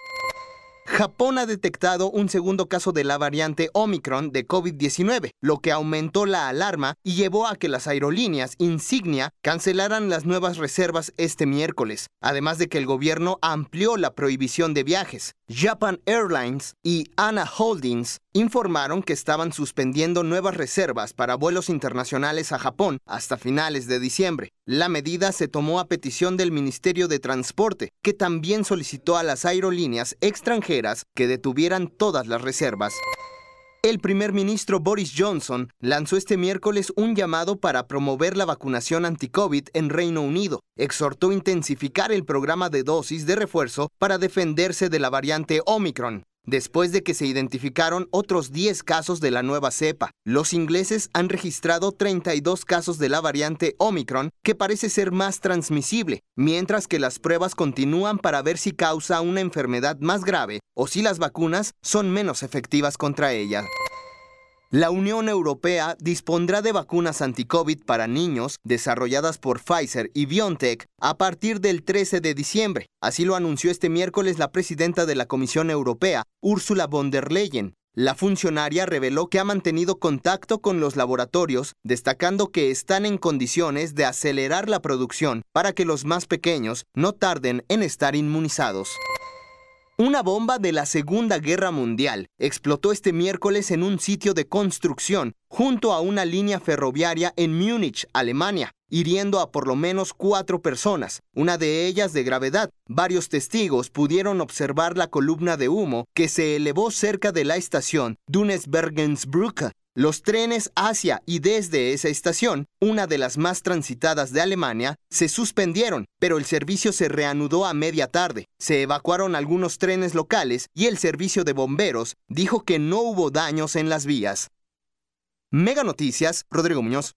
Japón ha detectado un segundo caso de la variante Omicron de COVID-19, lo que aumentó la alarma y llevó a que las aerolíneas insignia cancelaran las nuevas reservas este miércoles, además de que el gobierno amplió la prohibición de viajes. Japan Airlines y ANA Holdings informaron que estaban suspendiendo nuevas reservas para vuelos internacionales a Japón hasta finales de diciembre. La medida se tomó a petición del Ministerio de Transporte, que también solicitó a las aerolíneas extranjeras que detuvieran todas las reservas. El primer ministro Boris Johnson lanzó este miércoles un llamado para promover la vacunación anti-COVID en Reino Unido. Exhortó intensificar el programa de dosis de refuerzo para defenderse de la variante Omicron. Después de que se identificaron otros 10 casos de la nueva cepa, los ingleses han registrado 32 casos de la variante Omicron que parece ser más transmisible, mientras que las pruebas continúan para ver si causa una enfermedad más grave o si las vacunas son menos efectivas contra ella. La Unión Europea dispondrá de vacunas anti-COVID para niños desarrolladas por Pfizer y BioNTech a partir del 13 de diciembre. Así lo anunció este miércoles la presidenta de la Comisión Europea, Ursula von der Leyen. La funcionaria reveló que ha mantenido contacto con los laboratorios, destacando que están en condiciones de acelerar la producción para que los más pequeños no tarden en estar inmunizados. Una bomba de la Segunda Guerra Mundial explotó este miércoles en un sitio de construcción junto a una línea ferroviaria en Múnich, Alemania, hiriendo a por lo menos cuatro personas, una de ellas de gravedad. Varios testigos pudieron observar la columna de humo que se elevó cerca de la estación Dunesbergensbrücke. Los trenes hacia y desde esa estación, una de las más transitadas de Alemania, se suspendieron, pero el servicio se reanudó a media tarde. Se evacuaron algunos trenes locales y el servicio de bomberos dijo que no hubo daños en las vías. Mega Noticias, Rodrigo Muñoz.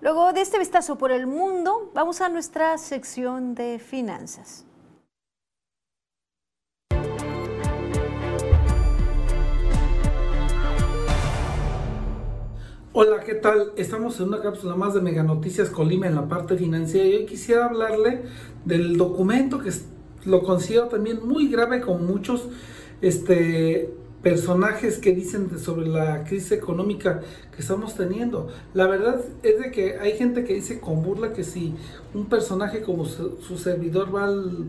Luego de este vistazo por el mundo, vamos a nuestra sección de finanzas. Hola, ¿qué tal? Estamos en una cápsula más de Mega Noticias Colima en la parte financiera y hoy quisiera hablarle del documento que lo considero también muy grave con muchos este, personajes que dicen sobre la crisis económica que estamos teniendo. La verdad es de que hay gente que dice con burla que si un personaje como su, servidor va al,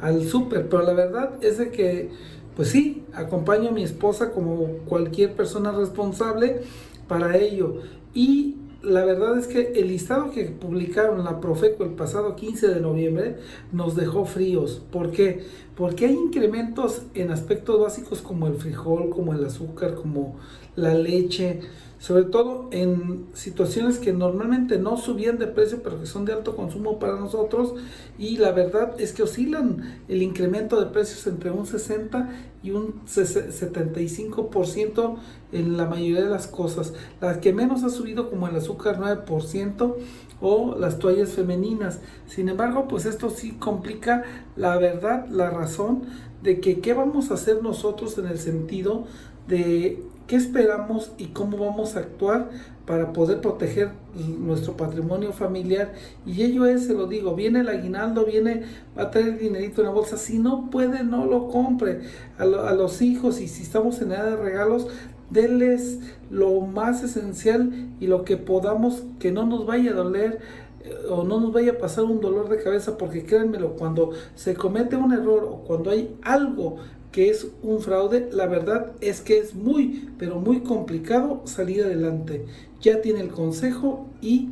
al súper, pero la verdad es de que, pues sí, acompaño a mi esposa como cualquier persona responsable para ello. Y la verdad es que el listado que publicaron la Profeco el pasado 15 de noviembre nos dejó fríos. ¿Por qué? Porque hay incrementos en aspectos básicos como el frijol, como el azúcar, como la leche, sobre todo en situaciones que normalmente no subían de precio, pero que son de alto consumo para nosotros. Y la verdad es que oscilan el incremento de precios entre un 60 y un 75% en la mayoría de las cosas. La que menos ha subido como el azúcar 9% o las toallas femeninas. Sin embargo, pues esto sí complica la verdad, la razón de que qué vamos a hacer nosotros en el sentido de qué esperamos y cómo vamos a actuar para poder proteger nuestro patrimonio familiar. Y ello es, se lo digo, viene el aguinaldo, viene, va a traer dinerito en la bolsa. Si no puede, no lo compre. A, a los hijos y si estamos en edad de regalos, denles lo más esencial y lo que podamos, que no nos vaya a doler eh, o no nos vaya a pasar un dolor de cabeza, porque créanmelo, cuando se comete un error o cuando hay algo que es un fraude, la verdad es que es muy, pero muy complicado salir adelante. Ya tiene el consejo y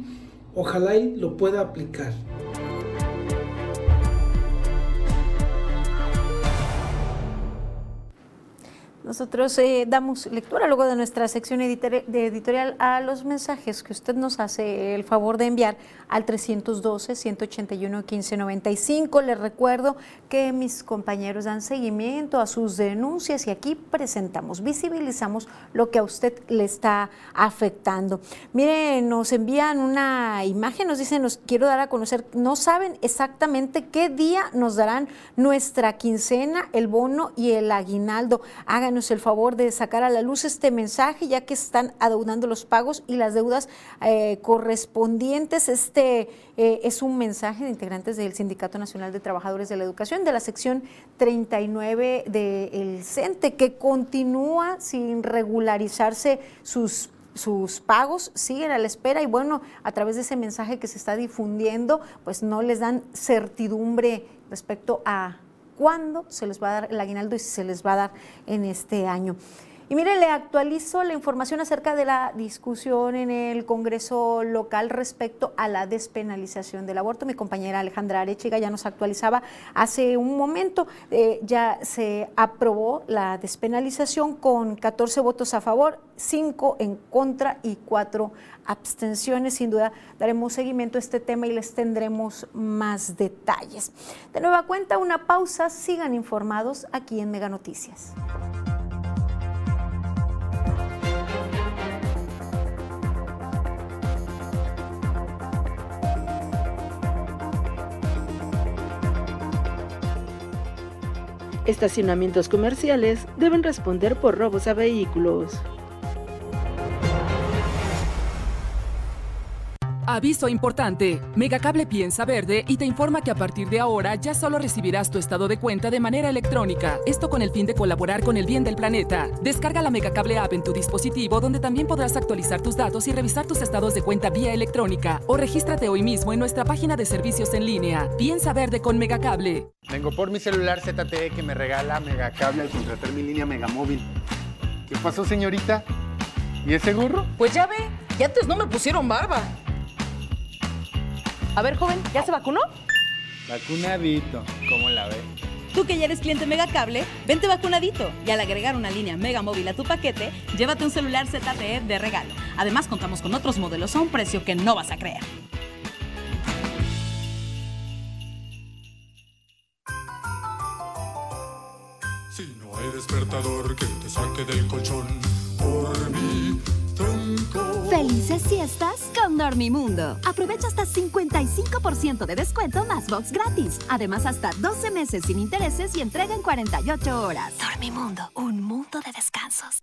ojalá y lo pueda aplicar. Nosotros eh, damos lectura luego de nuestra sección editorial a los mensajes que usted nos hace el favor de enviar al 312-181-1595. Les recuerdo que mis compañeros dan seguimiento a sus denuncias y aquí presentamos, visibilizamos lo que a usted le está afectando. Mire, nos envían una imagen, nos dicen, nos quiero dar a conocer, no saben exactamente qué día nos darán nuestra quincena, el bono y el aguinaldo. Hagan el favor de sacar a la luz este mensaje, ya que están adeudando los pagos y las deudas eh, correspondientes. Este eh, es un mensaje de integrantes del Sindicato Nacional de Trabajadores de la Educación, de la sección 39 del CENTE, que continúa sin regularizarse sus sus pagos siguen a la espera y bueno, a través de ese mensaje que se está difundiendo, pues no les dan certidumbre respecto a cuándo se les va a dar el aguinaldo y si se les va a dar en este año. Y mire, le actualizo la información acerca de la discusión en el Congreso local respecto a la despenalización del aborto. Mi compañera Alejandra Arechiga ya nos actualizaba hace un momento. Eh, ya se aprobó la despenalización con 14 votos a favor, 5 en contra y 4 abstenciones. Sin duda daremos seguimiento a este tema y les tendremos más detalles. De nueva cuenta, una pausa. Sigan informados aquí en Mega Noticias. Estacionamientos comerciales deben responder por robos a vehículos. Aviso importante. Megacable piensa verde y te informa que a partir de ahora ya solo recibirás tu estado de cuenta de manera electrónica. Esto con el fin de colaborar con el bien del planeta. Descarga la Megacable app en tu dispositivo donde también podrás actualizar tus datos y revisar tus estados de cuenta vía electrónica. O regístrate hoy mismo en nuestra página de servicios en línea. Piensa verde con Megacable. Vengo por mi celular ZTE que me regala Megacable al contratar mi línea Megamóvil. ¿Qué pasó, señorita? ¿Y ese gorro? Pues ya ve, que antes no me pusieron barba. A ver, joven, ¿ya se vacunó? Vacunadito, ¿cómo la ve? Tú que ya eres cliente Megacable, vente vacunadito y al agregar una línea Mega Móvil a tu paquete, llévate un celular ZTE de regalo. Además, contamos con otros modelos a un precio que no vas a creer. Si no hay despertador que te saque del colchón, por tronco Felices fiestas con Dormimundo. Aprovecha hasta 55% de descuento más box gratis. Además, hasta 12 meses sin intereses y entrega en 48 horas. Dormimundo, un mundo de descansos.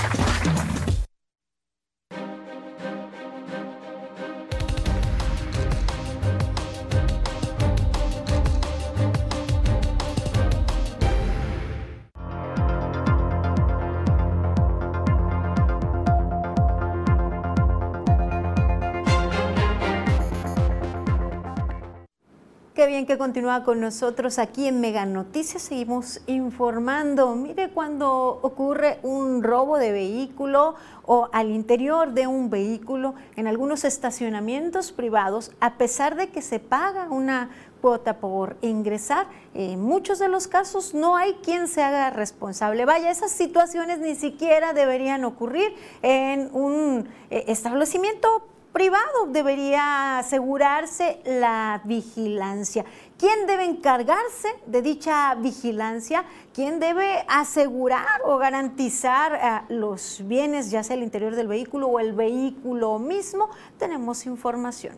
que continúa con nosotros aquí en Mega Noticias. Seguimos informando. Mire, cuando ocurre un robo de vehículo o al interior de un vehículo en algunos estacionamientos privados, a pesar de que se paga una cuota por ingresar, en muchos de los casos no hay quien se haga responsable. Vaya, esas situaciones ni siquiera deberían ocurrir en un eh, establecimiento privado debería asegurarse la vigilancia. ¿Quién debe encargarse de dicha vigilancia? ¿Quién debe asegurar o garantizar eh, los bienes, ya sea el interior del vehículo o el vehículo mismo? Tenemos información.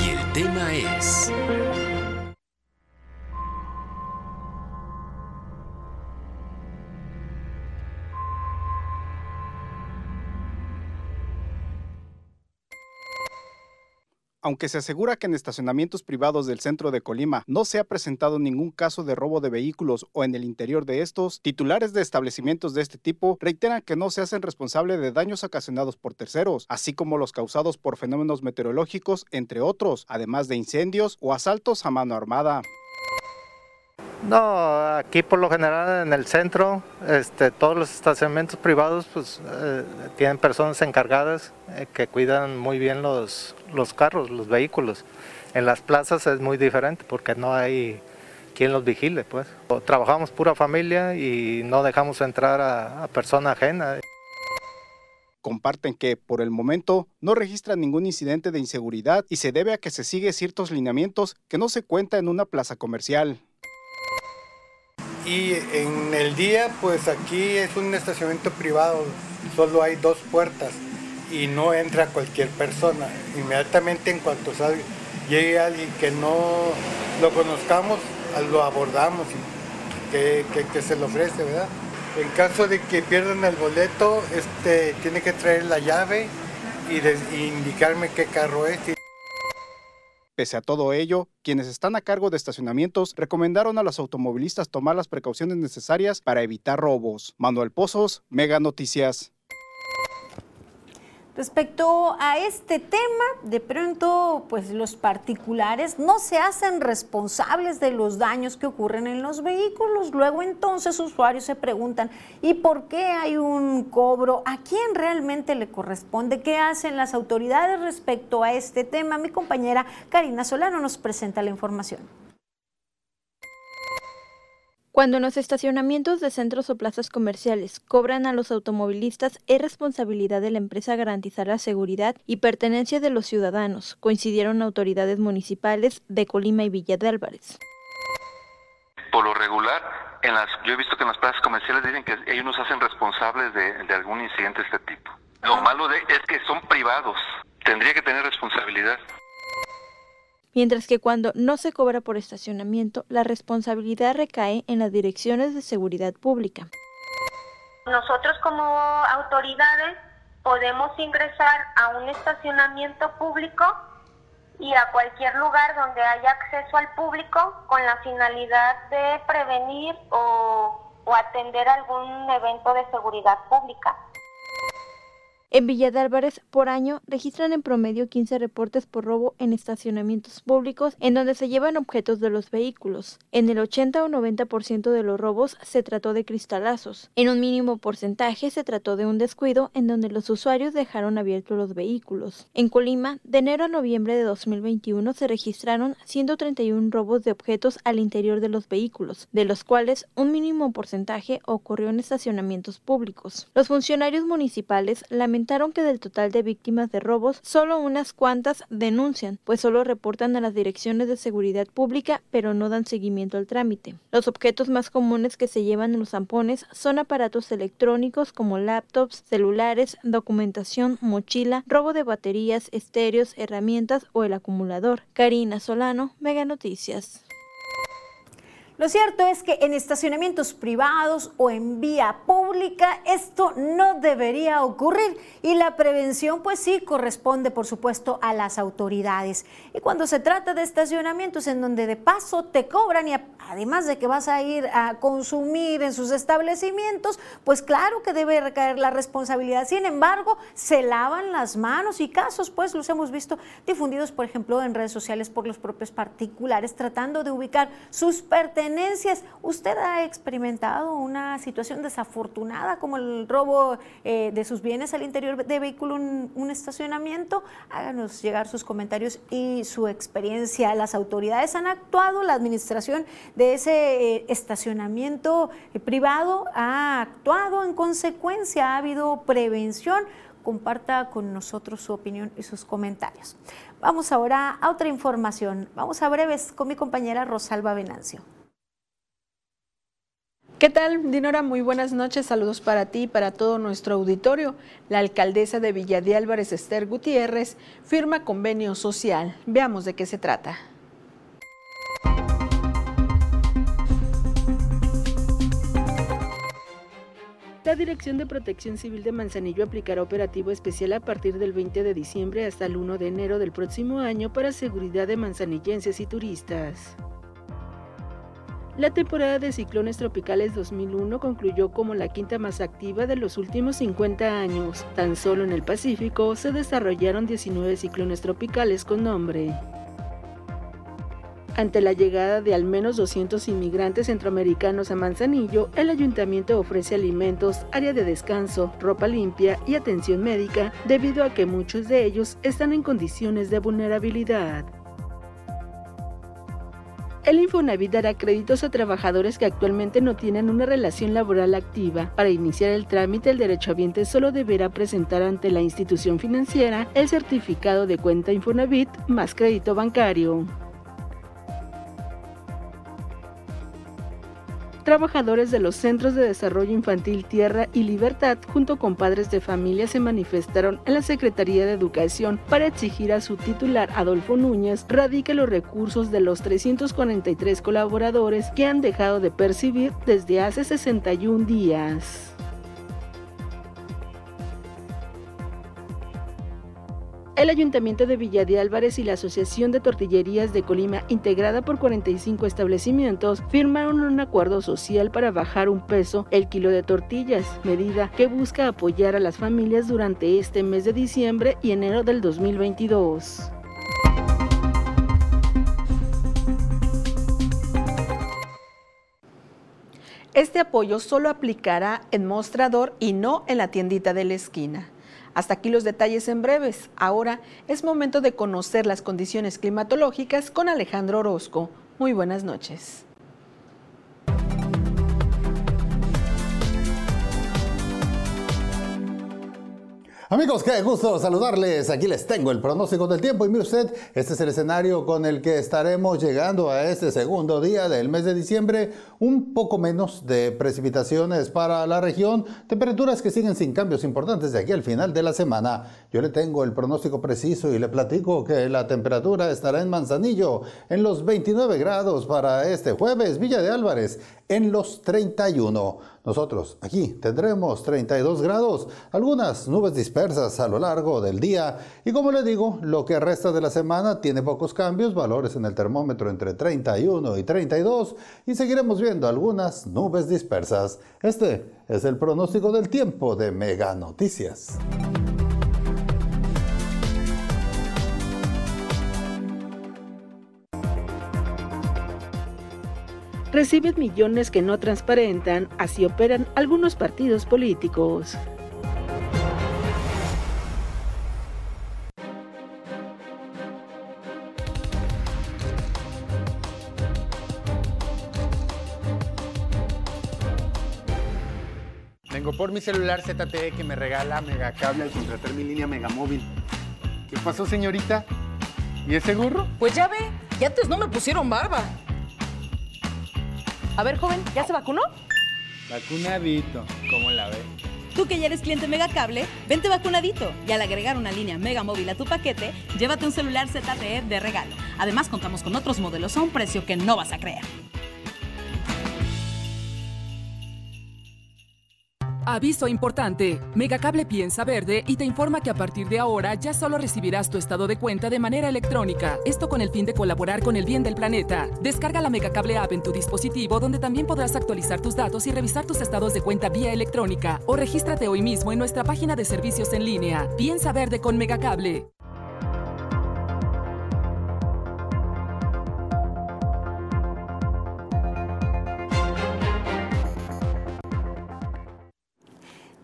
Y el tema es... Aunque se asegura que en estacionamientos privados del centro de Colima no se ha presentado ningún caso de robo de vehículos o en el interior de estos, titulares de establecimientos de este tipo reiteran que no se hacen responsables de daños ocasionados por terceros, así como los causados por fenómenos meteorológicos, entre otros, además de incendios o asaltos a mano armada. No, aquí por lo general en el centro, este, todos los estacionamientos privados pues, eh, tienen personas encargadas eh, que cuidan muy bien los, los carros, los vehículos. En las plazas es muy diferente porque no hay quien los vigile. Pues. Trabajamos pura familia y no dejamos entrar a, persona ajena. Comparten que, por el momento, no registran ningún incidente de inseguridad y se debe a que se sigue ciertos lineamientos que no se cuenta en una plaza comercial. Y en el día, pues aquí es un estacionamiento privado, solo hay dos puertas y no entra cualquier persona. Inmediatamente en cuanto salga, llegue alguien que no lo conozcamos, lo abordamos y que, que, se le ofrece, ¿verdad? En caso de que pierdan el boleto, este, tiene que traer la llave y, y indicarme qué carro es. Pese a todo ello, quienes están a cargo de estacionamientos recomendaron a los automovilistas tomar las precauciones necesarias para evitar robos. Manuel Pozos, Mega Noticias. Respecto a este tema, de pronto, pues los particulares no se hacen responsables de los daños que ocurren en los vehículos. Luego entonces usuarios se preguntan, ¿y por qué hay un cobro? ¿A quién realmente le corresponde? ¿Qué hacen las autoridades respecto a este tema? Mi compañera Karina Solano nos presenta la información. Cuando en los estacionamientos de centros o plazas comerciales cobran a los automovilistas, es responsabilidad de la empresa garantizar la seguridad y pertenencia de los ciudadanos, coincidieron autoridades municipales de Colima y Villa de Álvarez. Por lo regular, en las, yo he visto que en las plazas comerciales dicen que ellos nos hacen responsables de, de algún incidente de este tipo. Lo malo de, es que son privados, tendría que tener responsabilidad mientras que cuando no se cobra por estacionamiento, la responsabilidad recae en las direcciones de seguridad pública. Nosotros como autoridades podemos ingresar a un estacionamiento público y a cualquier lugar donde haya acceso al público con la finalidad de prevenir o, atender algún evento de seguridad pública. En Villa de Álvarez, por año, registran en promedio 15 reportes por robo en estacionamientos públicos en donde se llevan objetos de los vehículos. En el 80 o 90% de los robos se trató de cristalazos. En un mínimo porcentaje se trató de un descuido en donde los usuarios dejaron abiertos los vehículos. En Colima, de enero a noviembre de 2021 se registraron 131 robos de objetos al interior de los vehículos, de los cuales un mínimo porcentaje ocurrió en estacionamientos públicos. Los funcionarios municipales lamentaron que del total de víctimas de robos, solo unas cuantas denuncian, pues solo reportan a las direcciones de seguridad pública, pero no dan seguimiento al trámite. Los objetos más comunes que se llevan en los zampones son aparatos electrónicos como laptops, celulares, documentación, mochila, robo de baterías, estéreos, herramientas o el acumulador. Karina Solano, Mega Noticias. Lo cierto es que en estacionamientos privados o en vía pública esto no debería ocurrir y la prevención pues sí corresponde por supuesto a las autoridades. Y cuando se trata de estacionamientos en donde de paso te cobran y además de que vas a ir a consumir en sus establecimientos, pues claro que debe recaer la responsabilidad. Sin embargo, se lavan las manos y casos pues los hemos visto difundidos por ejemplo en redes sociales por los propios particulares tratando de ubicar sus pertenencias ¿Usted ha experimentado una situación desafortunada como el robo eh, de sus bienes al interior de vehículo en un estacionamiento? Háganos llegar sus comentarios y su experiencia. Las autoridades han actuado, la administración de ese eh, estacionamiento eh, privado ha actuado en consecuencia, ha habido prevención comparta con nosotros su opinión y sus comentarios. Vamos ahora a otra información. Vamos a breves con mi compañera Rosalba Venancio. ¿Qué tal, Dinora? Muy buenas noches. Saludos para ti y para todo nuestro auditorio. La alcaldesa de Villa de Álvarez, Esther Gutiérrez, firma convenio social. Veamos de qué se trata. La Dirección de Protección Civil de Manzanillo aplicará operativo especial a partir del 20 de diciembre hasta el 1 de enero del próximo año para seguridad de manzanillenses y turistas. La temporada de ciclones tropicales 2001 concluyó como la quinta más activa de los últimos 50 años. Tan solo en el Pacífico se desarrollaron 19 ciclones tropicales con nombre. Ante la llegada de al menos 200 inmigrantes centroamericanos a Manzanillo, el ayuntamiento ofrece alimentos, área de descanso, ropa limpia y atención médica debido a que muchos de ellos están en condiciones de vulnerabilidad. El Infonavit dará créditos a trabajadores que actualmente no tienen una relación laboral activa. Para iniciar el trámite, el derechohabiente solo deberá presentar ante la institución financiera el certificado de cuenta Infonavit más crédito bancario. Trabajadores de los Centros de Desarrollo Infantil Tierra y Libertad, junto con padres de familia, se manifestaron en la Secretaría de Educación para exigir a su titular, Adolfo Núñez, radique los recursos de los 343 colaboradores que han dejado de percibir desde hace 61 días. El Ayuntamiento de Villa de Álvarez y la Asociación de Tortillerías de Colima, integrada por 45 establecimientos, firmaron un acuerdo social para bajar un peso el kilo de tortillas, medida que busca apoyar a las familias durante este mes de diciembre y enero del 2022. Este apoyo solo aplicará en mostrador y no en la tiendita de la esquina. Hasta aquí los detalles en breves. Ahora es momento de conocer las condiciones climatológicas con Alejandro Orozco. Muy buenas noches. Amigos, qué gusto saludarles. Aquí les tengo el pronóstico del tiempo y mire usted, este es el escenario con el que estaremos llegando a este segundo día del mes de diciembre. Un poco menos de precipitaciones para la región, temperaturas que siguen sin cambios importantes de aquí al final de la semana. Yo le tengo el pronóstico preciso y le platico que la temperatura estará en Manzanillo en los 29 grados para este jueves, Villa de Álvarez en los 31. Nosotros aquí tendremos 32 grados, algunas nubes dispersas a lo largo del día y como le digo, lo que resta de la semana tiene pocos cambios, valores en el termómetro entre 31 y 32 y seguiremos viendo algunas nubes dispersas. Este es el pronóstico del tiempo de Mega Noticias. Reciben millones que no transparentan, así operan algunos partidos políticos. Vengo por mi celular ZTE que me regala Megacable al contratar mi línea Megamóvil. ¿Qué pasó, señorita? ¿Y ese gorro? Pues ya ve, y antes no me pusieron barba. A ver, joven, ¿ya se vacunó? Vacunadito, ¿cómo la ve? Tú que ya eres cliente Megacable, vente vacunadito y al agregar una línea Mega Móvil a tu paquete, llévate un celular ZTE de regalo. Además, contamos con otros modelos a un precio que no vas a creer. Aviso importante. Megacable piensa verde y te informa que a partir de ahora ya solo recibirás tu estado de cuenta de manera electrónica. Esto con el fin de colaborar con el bien del planeta. Descarga la Megacable app en tu dispositivo donde también podrás actualizar tus datos y revisar tus estados de cuenta vía electrónica. O regístrate hoy mismo en nuestra página de servicios en línea. Piensa verde con Megacable.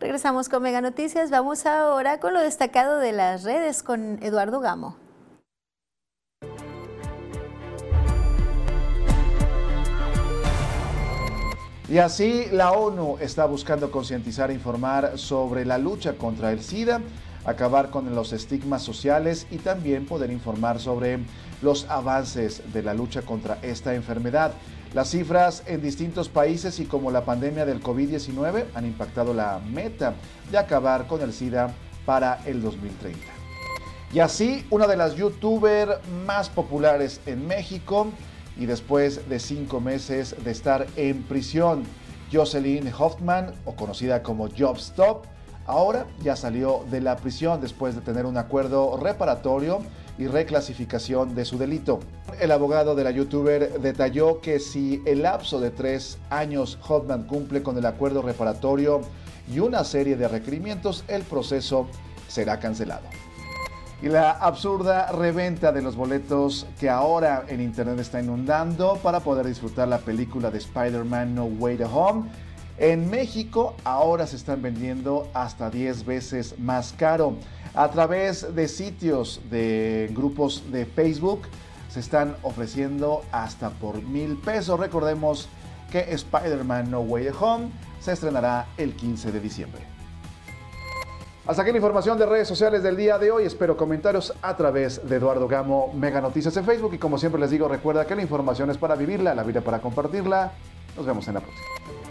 Regresamos con Mega Noticias. Vamos ahora con lo destacado de las redes con Eduardo Gamo. Y así la ONU está buscando concientizar e informar sobre la lucha contra el SIDA, acabar con los estigmas sociales y también poder informar sobre los avances de la lucha contra esta enfermedad. Las cifras en distintos países y como la pandemia del COVID-19 han impactado la meta de acabar con el SIDA para el 2030. Y así, una de las youtubers más populares en México y después de cinco meses de estar en prisión, Jocelyn Hoffman, o conocida como Jobstop, ahora ya salió de la prisión después de tener un acuerdo reparatorio y reclasificación de su delito. El abogado de la youtuber detalló que si el lapso de tres años Hoffman cumple con el acuerdo reparatorio y una serie de requerimientos, el proceso será cancelado. Y la absurda reventa de los boletos que ahora en internet está inundando para poder disfrutar la película de Spider-Man No Way to Home. En México ahora se están vendiendo hasta 10 veces más caro. A través de sitios de grupos de Facebook se están ofreciendo hasta por mil pesos. Recordemos que Spider-Man No Way Home se estrenará el 15 de diciembre. Hasta aquí la información de redes sociales del día de hoy. Espero comentarios a través de Eduardo Gamo, Mega Noticias en Facebook. Y como siempre les digo, recuerda que la información es para vivirla, la vida para compartirla. Nos vemos en la próxima.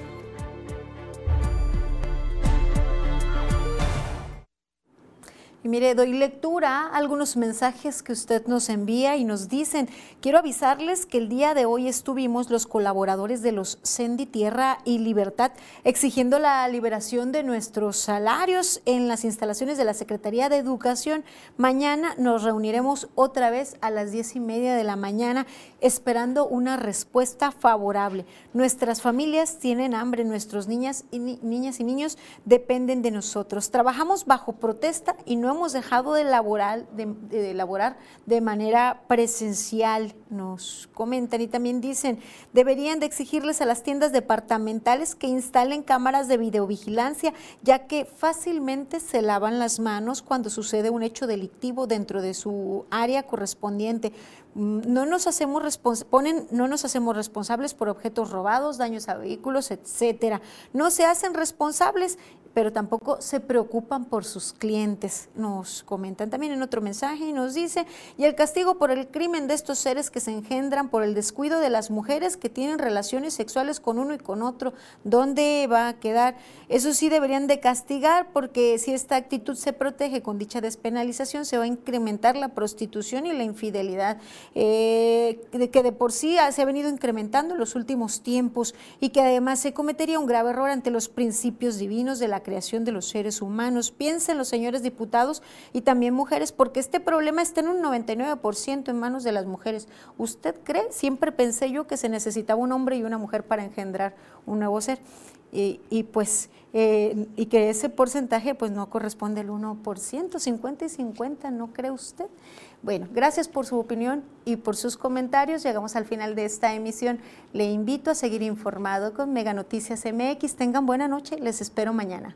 Y mire, doy lectura a algunos mensajes que usted nos envía y nos dicen, quiero avisarles que el día de hoy estuvimos los colaboradores de los Sendi Tierra y Libertad exigiendo la liberación de nuestros salarios en las instalaciones de la Secretaría de Educación. Mañana nos reuniremos otra vez a las diez y media de la mañana esperando una respuesta favorable. Nuestras familias tienen hambre, nuestros niñas y niñas y niños dependen de nosotros. Trabajamos bajo protesta y no hemos dejado de elaborar de, de elaborar de manera presencial, nos comentan y también dicen, deberían de exigirles a las tiendas departamentales que instalen cámaras de videovigilancia, ya que fácilmente se lavan las manos cuando sucede un hecho delictivo dentro de su área correspondiente. No nos hacemos ponen, no nos hacemos responsables por objetos robados, daños a vehículos, etcétera. No se hacen responsables pero tampoco se preocupan por sus clientes. Nos comentan también en otro mensaje y nos dice, y el castigo por el crimen de estos seres que se engendran por el descuido de las mujeres que tienen relaciones sexuales con uno y con otro, ¿dónde va a quedar? Eso sí deberían de castigar porque si esta actitud se protege con dicha despenalización, se va a incrementar la prostitución y la infidelidad, eh, que de por sí se ha venido incrementando en los últimos tiempos y que además se cometería un grave error ante los principios divinos de la creación de los seres humanos. Piensen los señores diputados y también mujeres, porque este problema está en un 99% en manos de las mujeres. ¿Usted cree? Siempre pensé yo que se necesitaba un hombre y una mujer para engendrar un nuevo ser. y, pues eh, y que ese porcentaje pues no corresponde al 1%, 50 y 50, ¿no cree usted? Bueno, gracias por su opinión y por sus comentarios. Llegamos al final de esta emisión. Le invito a seguir informado con Mega Noticias MX. Tengan buena noche, les espero mañana.